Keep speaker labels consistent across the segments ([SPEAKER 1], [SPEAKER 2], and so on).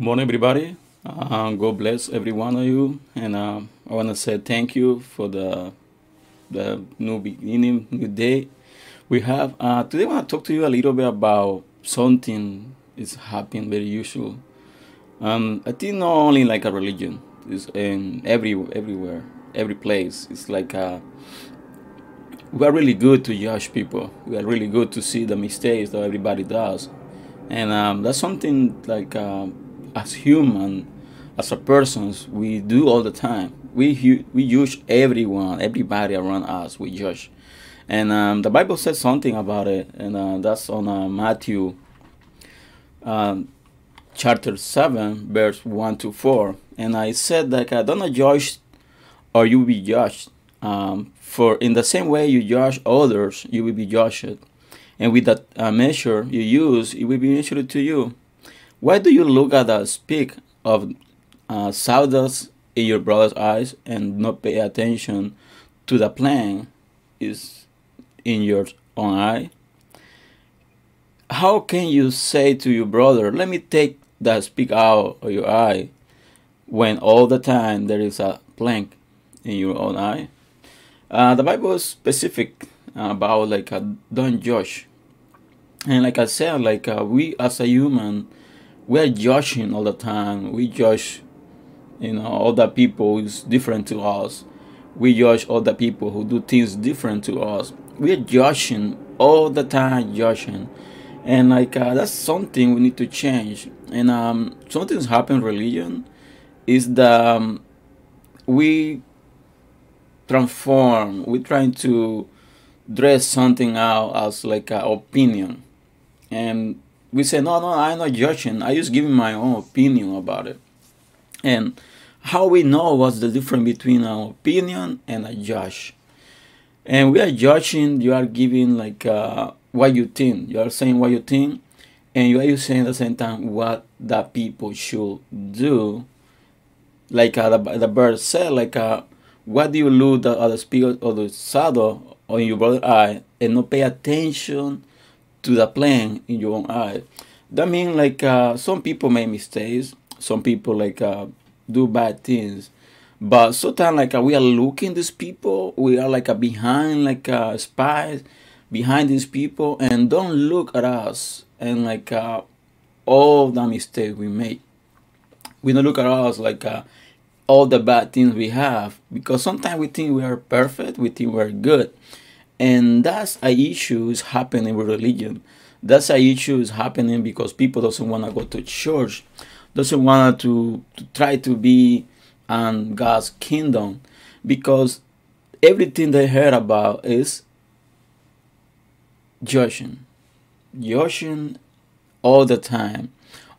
[SPEAKER 1] Morning, everybody. Uh, God bless every one of you, and uh, I want to say thank you for the the new beginning, new day we have. Uh, today, I want to talk to you a little bit about something is happening very usual. Um, I think not only like a religion, it's in every everywhere, every place. It's like uh, we are really good to judge people. We are really good to see the mistakes that everybody does, and um, that's something like. Um, as human, as a persons, we do all the time. We we judge everyone, everybody around us. We judge, and um, the Bible says something about it, and uh, that's on uh, Matthew, um, chapter seven, verse one to four. And I said that i don't judge, or you will be judged. Um, for in the same way you judge others, you will be judged, and with that uh, measure you use, it will be measured to you. Why do you look at the speck of uh, sawdust in your brother's eyes and not pay attention to the plank is in your own eye? How can you say to your brother, "Let me take that speck out of your eye," when all the time there is a plank in your own eye? Uh, the Bible is specific about like a don't judge, and like I said, like uh, we as a human we're judging all the time. We judge, you know, other people who's different to us. We judge other people who do things different to us. We're judging all the time, judging, and like uh, that's something we need to change. And um, something's happened. Religion is that um, we transform. We're trying to dress something out as like an opinion, and we say, no, no, I'm not judging. I just giving my own opinion about it. And how we know what's the difference between an opinion and a judge. And we are judging, you are giving like uh, what you think. You are saying what you think, and you are saying at the same time what the people should do. Like uh, the, the bird said, like uh, what do you look at the spear or the shadow on your brother eye and not pay attention to the plan in your own eye. That means like uh, some people make mistakes, some people like uh, do bad things, but sometimes like uh, we are looking these people, we are like uh, behind like uh, spies behind these people, and don't look at us and like uh, all the mistakes we make. We don't look at us like all the bad things we have because sometimes we think we are perfect, we think we're good, and that's a issue is happening with religion. That's a issue is happening because people doesn't want to go to church doesn't want to, to try to be on god's kingdom because everything they heard about is judging. Judging all the time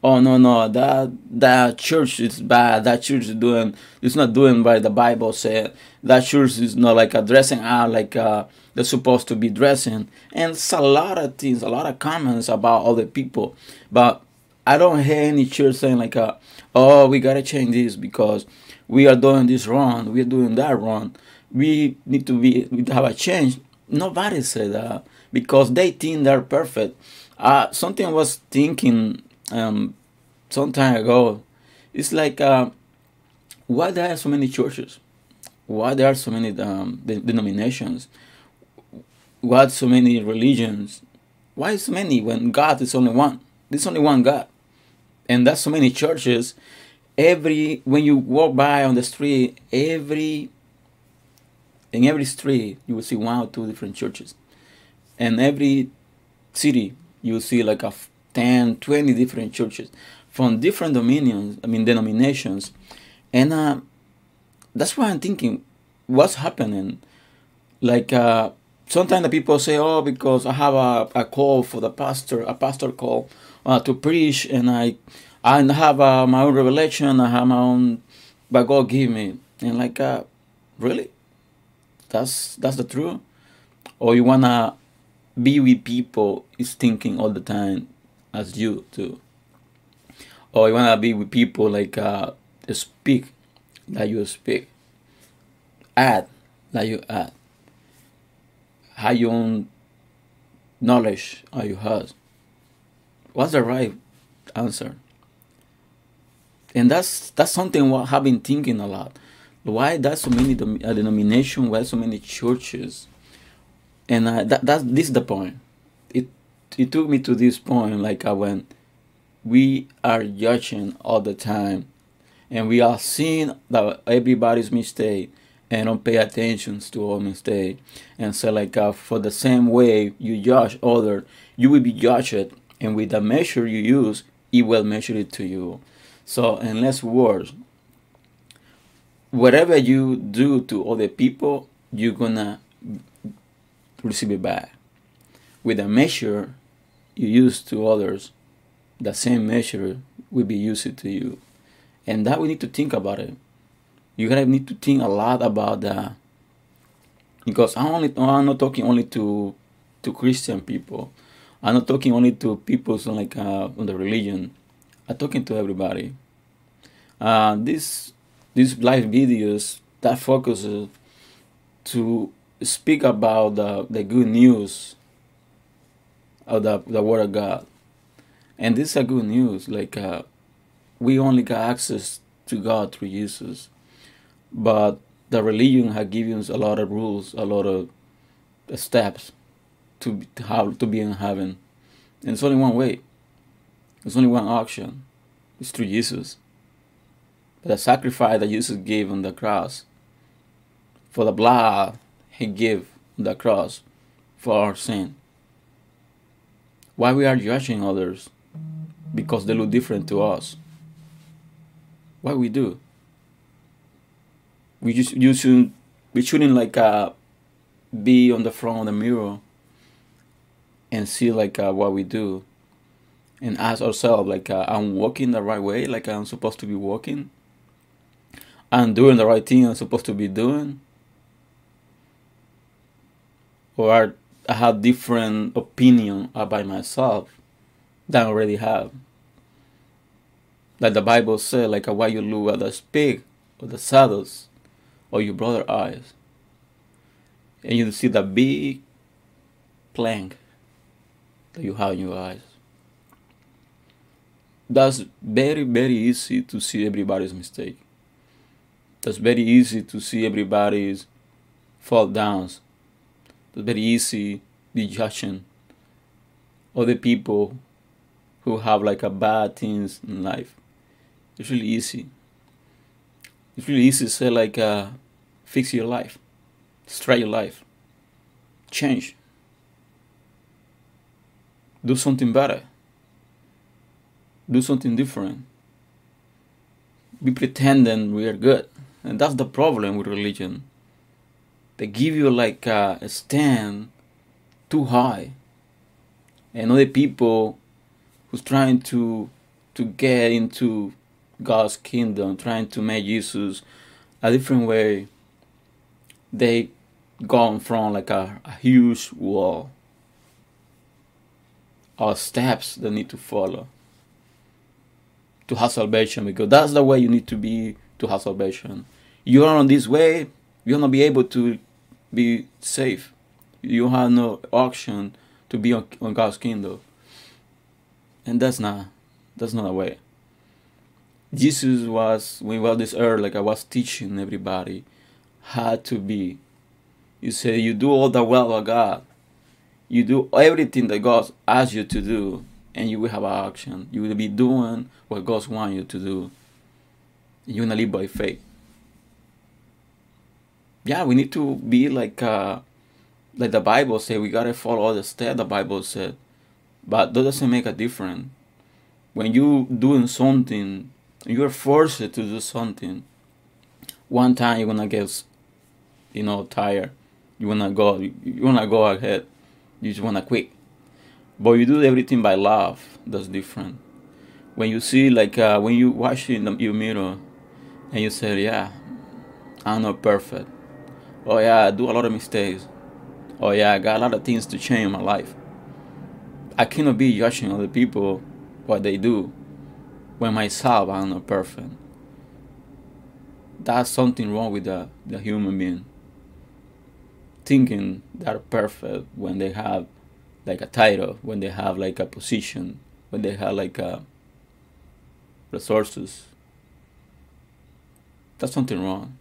[SPEAKER 1] oh no no that that church is bad. That church is doing it's not doing what the bible said that church is not like a dressing out like uh, they're supposed to be dressing. And it's a lot of things a lot of comments about other people. But i don't hear any church saying like uh, oh we gotta change this because we are doing this wrong. We're doing that wrong. We need to be we have a change. Nobody said that because they think they're perfect. Uh, something was thinking um, some time ago. It's like, uh, why there are so many churches? Why there are so many um, denominations? Why so many religions? Why so many when God is only one? There's only one God, and that's so many churches. Every when you walk by on the street, every in every street you will see one or two different churches, and every city you will see like a 10, 20 different churches from different dominions, I mean, denominations. And uh, that's why I'm thinking, what's happening? Like, uh, sometimes the people say, oh, because I have a, a call for the pastor, a pastor call uh, to preach, and I, I have uh, my own revelation, I have my own, but God give me. And like, uh, really? That's, that's the truth? Or you want to be with people is thinking all the time as you too. Or you wanna be with people like uh, speak that you speak, add that you add, How your own knowledge are you have. What's the right answer? and that's that's something what I've been thinking a lot. Why there's so many uh, denomination? Why so many churches? And uh, that that's this is the point. It took me to this point, like I went we are judging all the time, and we are seeing that everybody's mistake, and don't pay attention to our mistake, and so like uh, for the same way you judge other, you will be judged, and with the measure you use, it will measure it to you. So, in less words, whatever you do to other people, you're gonna receive it back. With a measure you use to others, the same measure will be used to you. And that we need to think about it. You gotta need to think a lot about that. Because I'm only I'm not talking only to to Christian people. I'm not talking only to people so like uh, on the religion. I'm talking to everybody. Uh, this these live videos that focuses to speak about the, the good news of the, the word of God. And this is a good news. Like uh, we only got access to God through Jesus. But the religion has given us a lot of rules, a lot of steps to, how to be in heaven. And it's only one way. There's only one option. It's through Jesus. The sacrifice that Jesus gave on the cross for the blood he gave on the cross for our sin. Why we are judging others? Because they look different to us. Why we do? We just you should we shouldn't like uh be on the front of the mirror and see like uh, what we do and ask ourselves like uh, i'm walking the right way like i'm supposed to be walking i'm doing the right thing i'm supposed to be doing or i have different opinion about myself than i already have like the bible said like why you look at the speck or the saddles or your brother eyes and you see the big plank that you have in your eyes. That's very, very easy to see everybody's mistake. That's very easy to see everybody's fall downs. Very easy be judging other people who have like a bad things in life. It's really easy. It's really easy to say like uh, fix your life, straight your life, change do something better, do something different. We pretending we are good, and that's the problem with religion. They give you like a, stand too high, and other people who's trying to to get into God's kingdom, trying to make Jesus a different way, they go in front like a, a huge wall or steps that need to follow to have salvation because that's the way you need to be to have salvation. You are on this way, you're gonna be able to be safe. You have no option to be on, on God's kingdom. And that's not that's not a way. Jesus was when he was this earth, like I was teaching everybody had to be. You say you do all the will of God you do everything that God asks you to do, and you will have an action. You will be doing what God wants you to do. You're gonna live by faith. Yeah, we need to be like uh, like the Bible say. We gotta follow all the steps the Bible said, but that doesn't make a difference. When you doing something, you're forced to do something. One time you're gonna get, you know, tired. You wanna go. You wanna go ahead you just want to quit. But you do everything by love. That's different. When you see, like, uh, when you watch in the, your mirror and you say, yeah, I'm not perfect. Oh, yeah, I do a lot of mistakes. Oh, yeah, I got a lot of things to change in my life. I cannot be judging other people what they do when myself I'm not perfect. That's something wrong with the, the human being thinking they're perfect when they have like a title, when they have like a position, when they have like a resources, that's something wrong.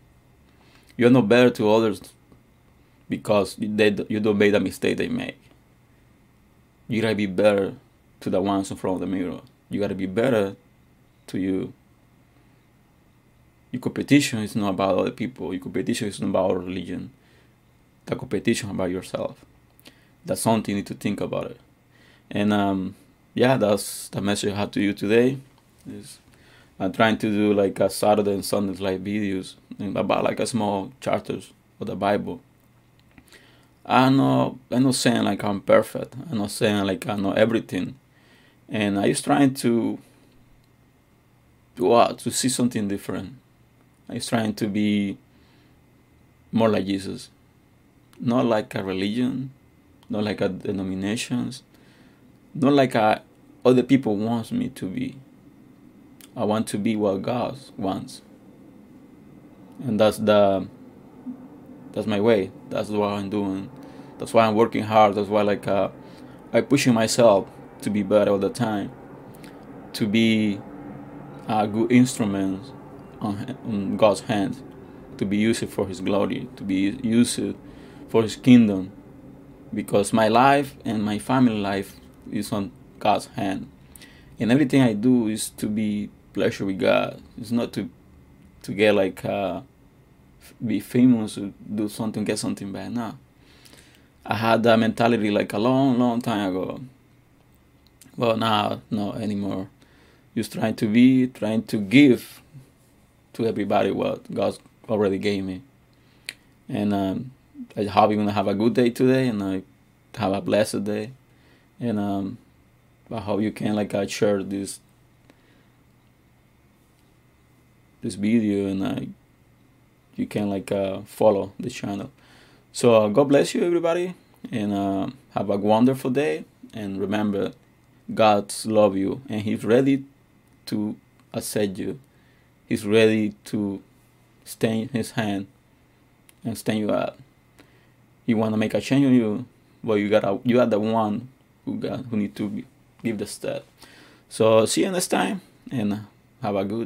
[SPEAKER 1] You're not better to others because they you don't make the mistake they make. You gotta be better to the ones in front of the mirror. You gotta be better to you. Your competition is not about other people. Your competition is not about religion. The competition about yourself. That's something you need to think about it. And um, yeah, that's the message I have to you today. I'm trying to do like a Saturday and Sunday like videos about like a small chapters of the Bible. I'm not I'm not saying like I'm perfect. I'm not saying like I know everything. And I was trying to to uh, to see something different. I was trying to be more like Jesus. Not like a religion, not like a denominations, not like other people wants me to be. I want to be what God wants. And that's the that's my way. That's what I'm doing. That's why I'm working hard. That's why like uh, I'm pushing myself to be better all the time. To be a good instrument on, on God's hand. To be used for His glory. To be used for His kingdom. Because my life and my family life is on God's hand. And everything I do is to be pleasure with God. It's not to to get like uh, be famous or do something, get something back. No. I had that mentality like a long, long time ago. Well, now, not anymore. Just trying to be, trying to give to everybody what God already gave me. And um, I hope you're gonna have a good day today, and I have a blessed day. And um, I hope you can like uh, share this this video and uh, you can like uh, follow the channel. So uh, god bless you everybody and uh, have a wonderful day and remember God love you and he's ready to accept you. He's ready to stay in his hand and stand you up. You want to make a change on you well you got you are the one who got who need to give the step. So see you next time and have a good